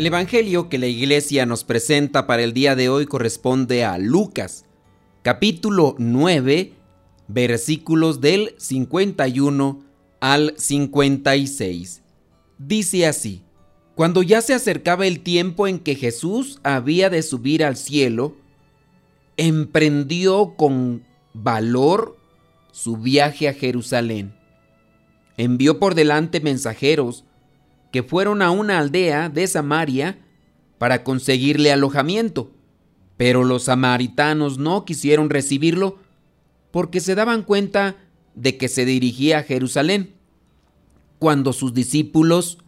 El Evangelio que la iglesia nos presenta para el día de hoy corresponde a Lucas, capítulo 9, versículos del 51 al 56. Dice así, cuando ya se acercaba el tiempo en que Jesús había de subir al cielo, emprendió con valor su viaje a Jerusalén. Envió por delante mensajeros, que fueron a una aldea de Samaria para conseguirle alojamiento, pero los samaritanos no quisieron recibirlo porque se daban cuenta de que se dirigía a Jerusalén. Cuando sus discípulos,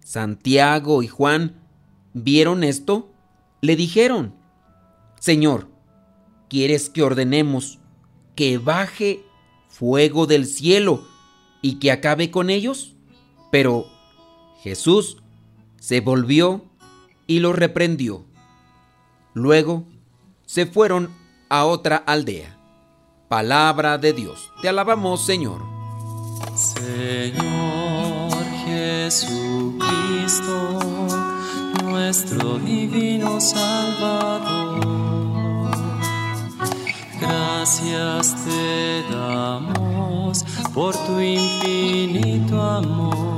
Santiago y Juan, vieron esto, le dijeron, Señor, ¿quieres que ordenemos que baje fuego del cielo y que acabe con ellos? Pero Jesús se volvió y los reprendió. Luego se fueron a otra aldea. Palabra de Dios. Te alabamos, Señor. Señor Jesucristo, nuestro divino Salvador. Gracias te damos por tu infinito amor.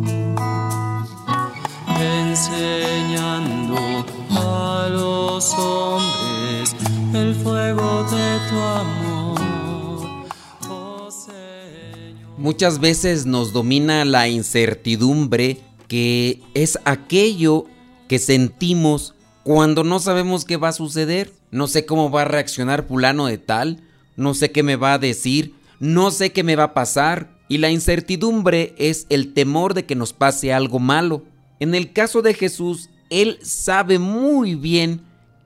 enseñando a los hombres el fuego de tu amor. Oh Señor. Muchas veces nos domina la incertidumbre que es aquello que sentimos cuando no sabemos qué va a suceder. No sé cómo va a reaccionar fulano de tal, no sé qué me va a decir, no sé qué me va a pasar. Y la incertidumbre es el temor de que nos pase algo malo. En el caso de Jesús, Él sabe muy bien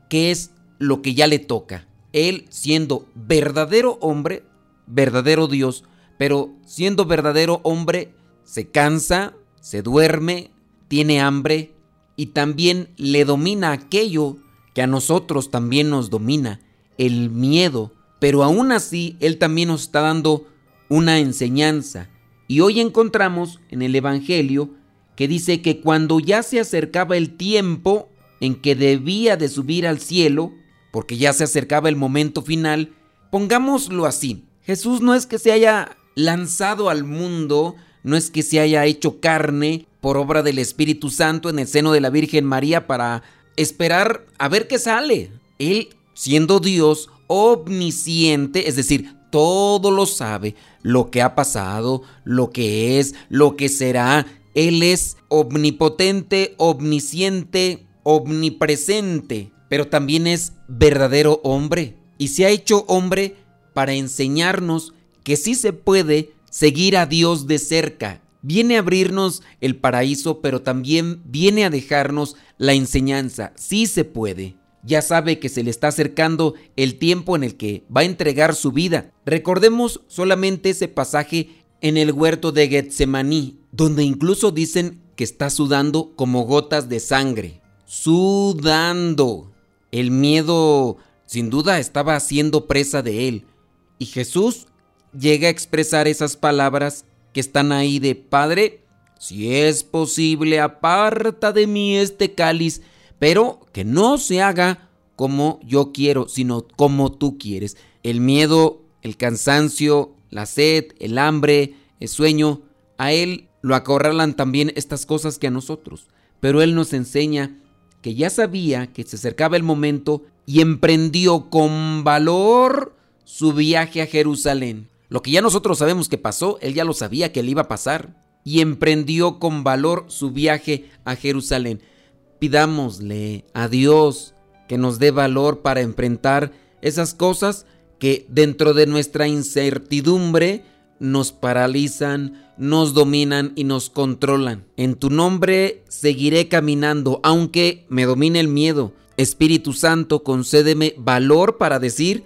qué es lo que ya le toca. Él siendo verdadero hombre, verdadero Dios, pero siendo verdadero hombre, se cansa, se duerme, tiene hambre y también le domina aquello que a nosotros también nos domina, el miedo. Pero aún así, Él también nos está dando una enseñanza. Y hoy encontramos en el Evangelio que dice que cuando ya se acercaba el tiempo en que debía de subir al cielo, porque ya se acercaba el momento final, pongámoslo así, Jesús no es que se haya lanzado al mundo, no es que se haya hecho carne por obra del Espíritu Santo en el seno de la Virgen María para esperar a ver qué sale. Él, siendo Dios omnisciente, es decir, todo lo sabe, lo que ha pasado, lo que es, lo que será, él es omnipotente, omnisciente, omnipresente, pero también es verdadero hombre. Y se ha hecho hombre para enseñarnos que sí se puede seguir a Dios de cerca. Viene a abrirnos el paraíso, pero también viene a dejarnos la enseñanza. Sí se puede. Ya sabe que se le está acercando el tiempo en el que va a entregar su vida. Recordemos solamente ese pasaje en el huerto de Getsemaní, donde incluso dicen que está sudando como gotas de sangre. Sudando. El miedo sin duda estaba haciendo presa de él. Y Jesús llega a expresar esas palabras que están ahí de Padre, si es posible, aparta de mí este cáliz, pero que no se haga como yo quiero, sino como tú quieres. El miedo, el cansancio, la sed, el hambre, el sueño, a Él lo acorralan también estas cosas que a nosotros. Pero Él nos enseña que ya sabía que se acercaba el momento y emprendió con valor su viaje a Jerusalén. Lo que ya nosotros sabemos que pasó, él ya lo sabía que le iba a pasar. Y emprendió con valor su viaje a Jerusalén. Pidámosle a Dios que nos dé valor para enfrentar esas cosas que dentro de nuestra incertidumbre nos paralizan, nos dominan y nos controlan. En tu nombre seguiré caminando, aunque me domine el miedo. Espíritu Santo, concédeme valor para decir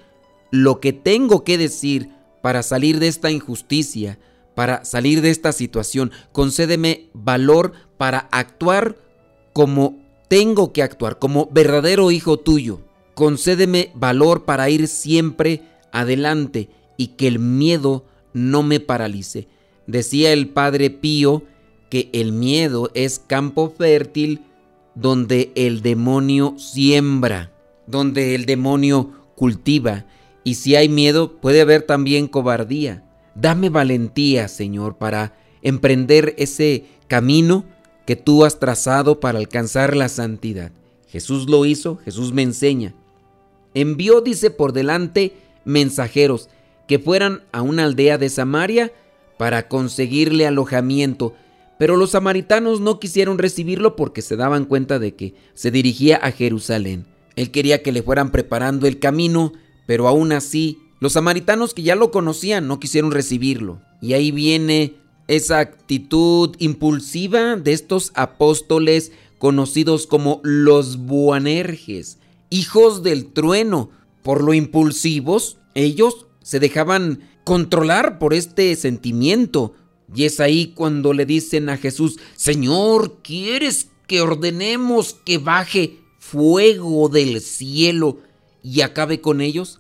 lo que tengo que decir para salir de esta injusticia, para salir de esta situación. Concédeme valor para actuar como tengo que actuar, como verdadero hijo tuyo. Concédeme valor para ir siempre adelante y que el miedo no me paralice. Decía el Padre Pío que el miedo es campo fértil donde el demonio siembra, donde el demonio cultiva. Y si hay miedo, puede haber también cobardía. Dame valentía, Señor, para emprender ese camino que tú has trazado para alcanzar la santidad. Jesús lo hizo, Jesús me enseña. Envió, dice, por delante mensajeros que fueran a una aldea de Samaria para conseguirle alojamiento, pero los samaritanos no quisieron recibirlo porque se daban cuenta de que se dirigía a Jerusalén. Él quería que le fueran preparando el camino, pero aún así, los samaritanos que ya lo conocían no quisieron recibirlo. Y ahí viene esa actitud impulsiva de estos apóstoles conocidos como los Buanerges, hijos del trueno. Por lo impulsivos, ellos se dejaban controlar por este sentimiento. Y es ahí cuando le dicen a Jesús, Señor, ¿quieres que ordenemos que baje fuego del cielo y acabe con ellos?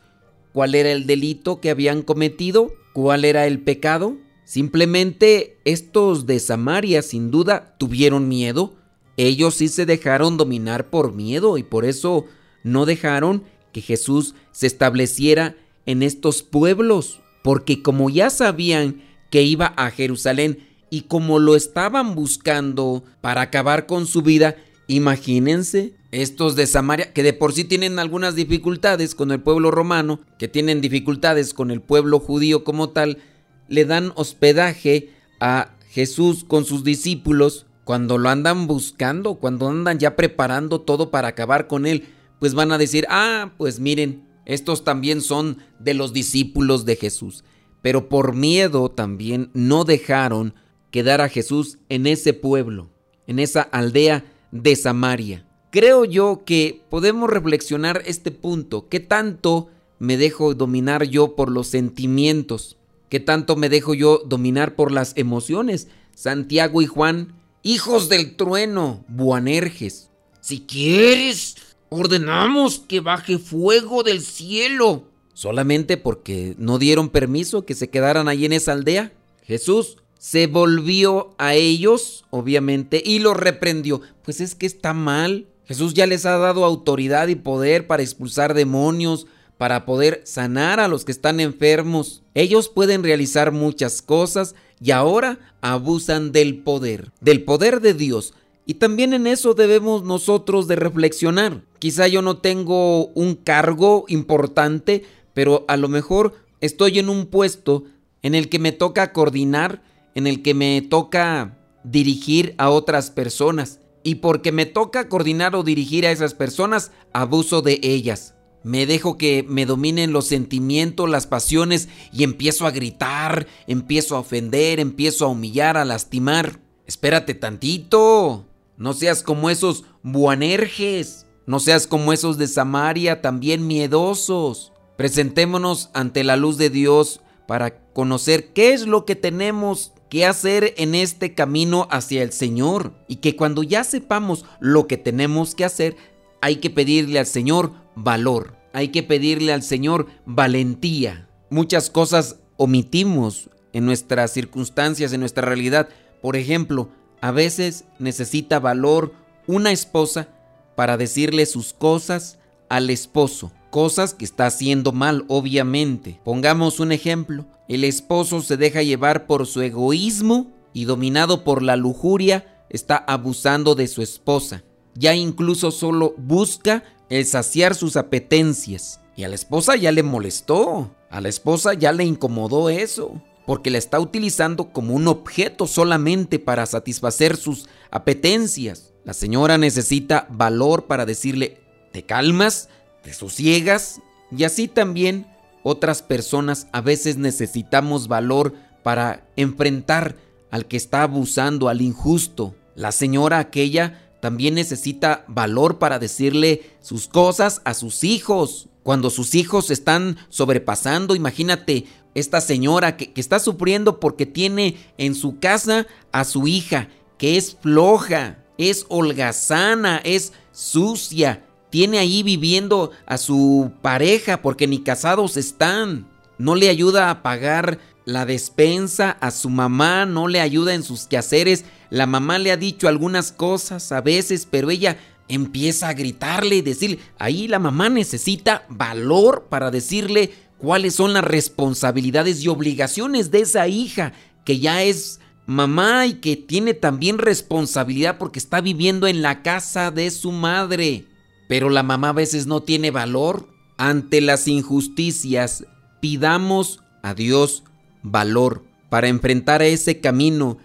¿Cuál era el delito que habían cometido? ¿Cuál era el pecado? Simplemente estos de Samaria sin duda tuvieron miedo. Ellos sí se dejaron dominar por miedo y por eso no dejaron que Jesús se estableciera en estos pueblos, porque como ya sabían que iba a Jerusalén y como lo estaban buscando para acabar con su vida, imagínense estos de Samaria, que de por sí tienen algunas dificultades con el pueblo romano, que tienen dificultades con el pueblo judío como tal, le dan hospedaje a Jesús con sus discípulos cuando lo andan buscando, cuando andan ya preparando todo para acabar con él, pues van a decir, ah, pues miren, estos también son de los discípulos de Jesús. Pero por miedo también no dejaron quedar a Jesús en ese pueblo, en esa aldea de Samaria. Creo yo que podemos reflexionar este punto. ¿Qué tanto me dejo dominar yo por los sentimientos? ¿Qué tanto me dejo yo dominar por las emociones? Santiago y Juan, hijos del trueno, Buanerges. Si quieres, ordenamos que baje fuego del cielo. Solamente porque no dieron permiso que se quedaran ahí en esa aldea. Jesús se volvió a ellos, obviamente, y los reprendió. Pues es que está mal. Jesús ya les ha dado autoridad y poder para expulsar demonios, para poder sanar a los que están enfermos. Ellos pueden realizar muchas cosas y ahora abusan del poder, del poder de Dios. Y también en eso debemos nosotros de reflexionar. Quizá yo no tengo un cargo importante, pero a lo mejor estoy en un puesto en el que me toca coordinar, en el que me toca dirigir a otras personas. Y porque me toca coordinar o dirigir a esas personas, abuso de ellas. Me dejo que me dominen los sentimientos, las pasiones y empiezo a gritar, empiezo a ofender, empiezo a humillar, a lastimar. Espérate tantito. No seas como esos buanerges. No seas como esos de Samaria, también miedosos. Presentémonos ante la luz de Dios para conocer qué es lo que tenemos que hacer en este camino hacia el Señor. Y que cuando ya sepamos lo que tenemos que hacer, hay que pedirle al Señor valor. Hay que pedirle al Señor valentía. Muchas cosas omitimos en nuestras circunstancias, en nuestra realidad. Por ejemplo, a veces necesita valor una esposa para decirle sus cosas al esposo, cosas que está haciendo mal, obviamente. Pongamos un ejemplo, el esposo se deja llevar por su egoísmo y dominado por la lujuria, está abusando de su esposa. ya incluso solo busca el saciar sus apetencias. Y a la esposa ya le molestó, a la esposa ya le incomodó eso, porque la está utilizando como un objeto solamente para satisfacer sus apetencias. La señora necesita valor para decirle, ¿te calmas? ¿Te sosiegas? Y así también otras personas a veces necesitamos valor para enfrentar al que está abusando, al injusto. La señora aquella también necesita valor para decirle sus cosas a sus hijos. Cuando sus hijos están sobrepasando, imagínate esta señora que, está sufriendo porque tiene en su casa a su hija, que es floja, es holgazana, es sucia, tiene ahí viviendo a su pareja porque ni casados están. No le ayuda a pagar la despensa a su mamá, no le ayuda en sus quehaceres. La mamá le ha dicho algunas cosas a veces, pero ella empieza a gritarle y decirle, ahí la mamá necesita valor para decirle cuáles son las responsabilidades y obligaciones de esa hija que ya es mamá y que tiene también responsabilidad porque está viviendo en la casa de su madre. Pero la mamá a veces no tiene valor. Ante las injusticias, pidamos a Dios valor para enfrentar ese camino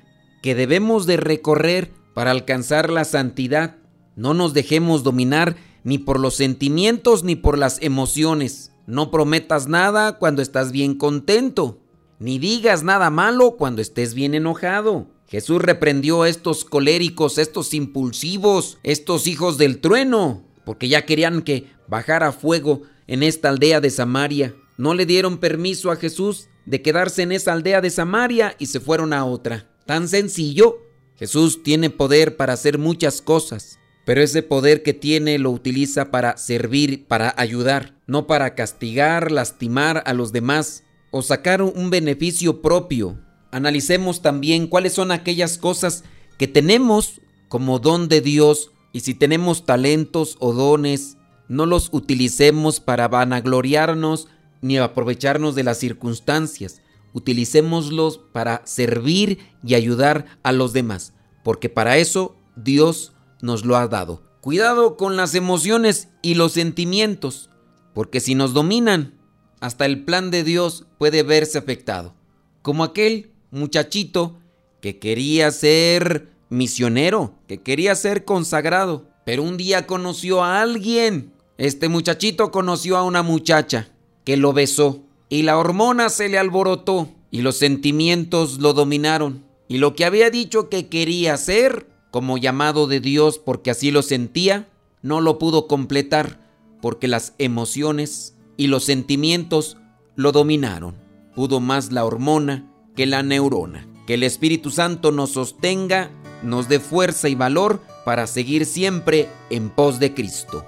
que debemos de recorrer para alcanzar la santidad. No nos dejemos dominar ni por los sentimientos ni por las emociones. No prometas nada cuando estás bien contento, ni digas nada malo cuando estés bien enojado. Jesús reprendió a estos coléricos, estos impulsivos, estos hijos del trueno, porque ya querían que bajara fuego en esta aldea de Samaria. No le dieron permiso a Jesús de quedarse en esa aldea de Samaria y se fueron a otra. Tan sencillo. Jesús tiene poder para hacer muchas cosas, pero ese poder que tiene lo utiliza para servir, para ayudar, no para castigar, lastimar a los demás o sacar un beneficio propio. Analicemos también cuáles son aquellas cosas que tenemos como don de Dios y si tenemos talentos o dones, no los utilicemos para vanagloriarnos ni aprovecharnos de las circunstancias. Utilicémoslos para servir y ayudar a los demás, porque para eso Dios nos lo ha dado. Cuidado con las emociones y los sentimientos, porque si nos dominan, hasta el plan de Dios puede verse afectado. Como aquel muchachito que quería ser misionero, que quería ser consagrado, pero un día conoció a alguien. Este muchachito conoció a una muchacha que lo besó y la hormona se le alborotó y los sentimientos lo dominaron y lo que había dicho que quería hacer como llamado de Dios porque así lo sentía, no lo pudo completar porque las emociones y los sentimientos lo dominaron. Pudo más la hormona que la neurona. Que el Espíritu Santo nos sostenga, nos dé fuerza y valor para seguir siempre en pos de Cristo.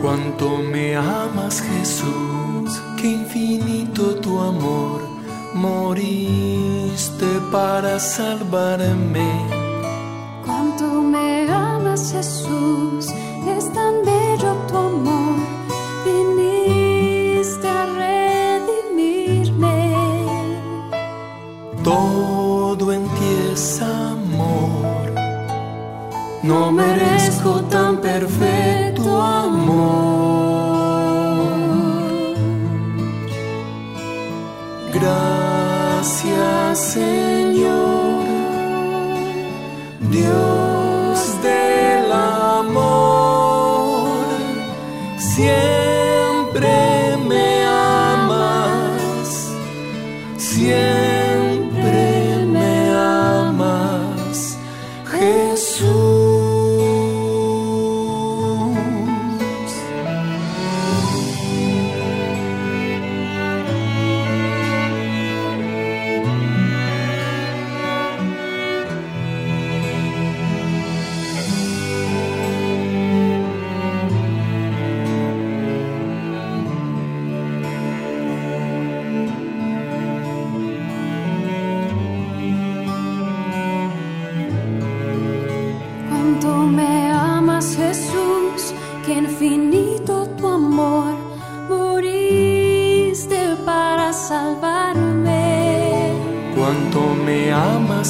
Cuánto me amas Jesús, qué infinito tu amor, moriste para salvarme. Cuánto me amas Jesús, es tan bello tu amor, Jesús.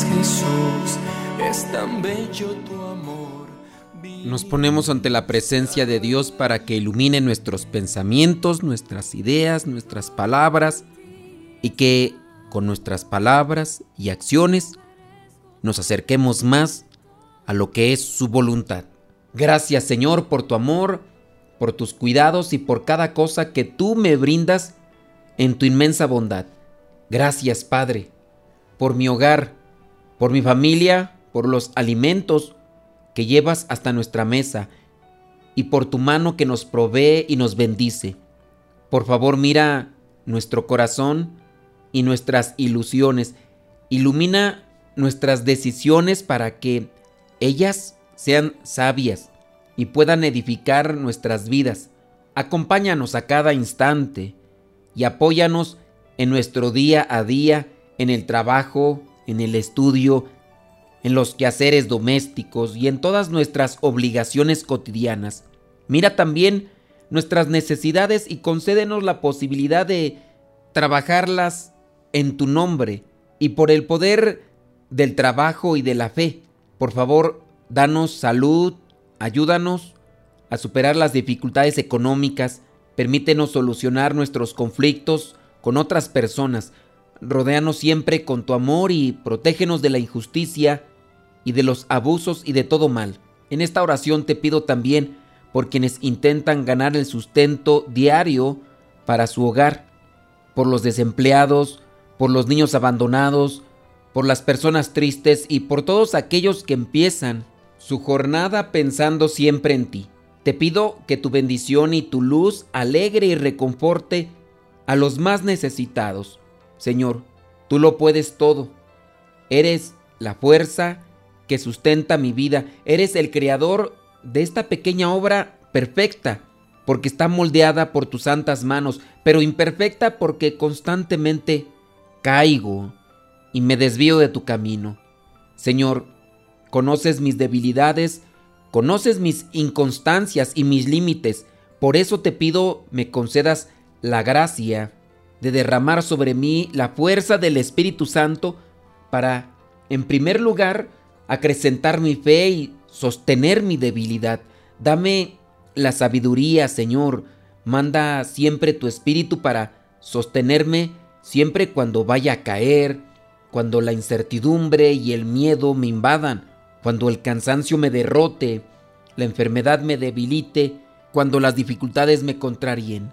Jesús, es tan bello tu amor. Nos ponemos ante la presencia de Dios para que ilumine nuestros pensamientos, nuestras ideas, nuestras palabras y que con nuestras palabras y acciones nos acerquemos más a lo que es su voluntad. Gracias Señor por tu amor, por tus cuidados y por cada cosa que tú me brindas en tu inmensa bondad. Gracias Padre, por mi hogar, por mi familia, por los alimentos que llevas hasta nuestra mesa y por tu mano que nos provee y nos bendice. Por favor mira nuestro corazón y nuestras ilusiones. Ilumina nuestras decisiones para que ellas sean sabias y puedan edificar nuestras vidas. Acompáñanos a cada instante y apóyanos en nuestro día a día, en el trabajo, en el estudio, en los quehaceres domésticos y en todas nuestras obligaciones cotidianas. Mira también nuestras necesidades y concédenos la posibilidad de trabajarlas en tu nombre y por el poder del trabajo y de la fe. Por favor, danos salud, ayúdanos a superar las dificultades económicas, permítenos solucionar nuestros conflictos con otras personas, rodéanos siempre con tu amor y protégenos de la injusticia y de los abusos y de todo mal. En esta oración te pido también por quienes intentan ganar el sustento diario para su hogar, por los desempleados, por los niños abandonados, por las personas tristes y por todos aquellos que empiezan su jornada pensando siempre en ti. Te pido que tu bendición y tu luz alegre y reconforte a los más necesitados. Señor, tú lo puedes todo. Eres la fuerza que sustenta mi vida. Eres el creador de esta pequeña obra perfecta, porque está moldeada por tus santas manos, pero imperfecta porque constantemente caigo y me desvío de tu camino. Señor, conoces mis debilidades, conoces mis inconstancias y mis límites, por eso te pido me concedas la gracia de derramar sobre mí la fuerza del Espíritu Santo para, en primer lugar, acrecentar mi fe y sostener mi debilidad. Dame la sabiduría, Señor. Manda siempre tu Espíritu para sostenerme siempre cuando vaya a caer, cuando la incertidumbre y el miedo me invadan, cuando el cansancio me derrote, la enfermedad me debilite, cuando las dificultades me contrarien.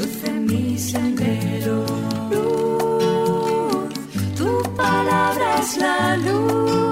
Luce mi sendero, tu palabra es la luz.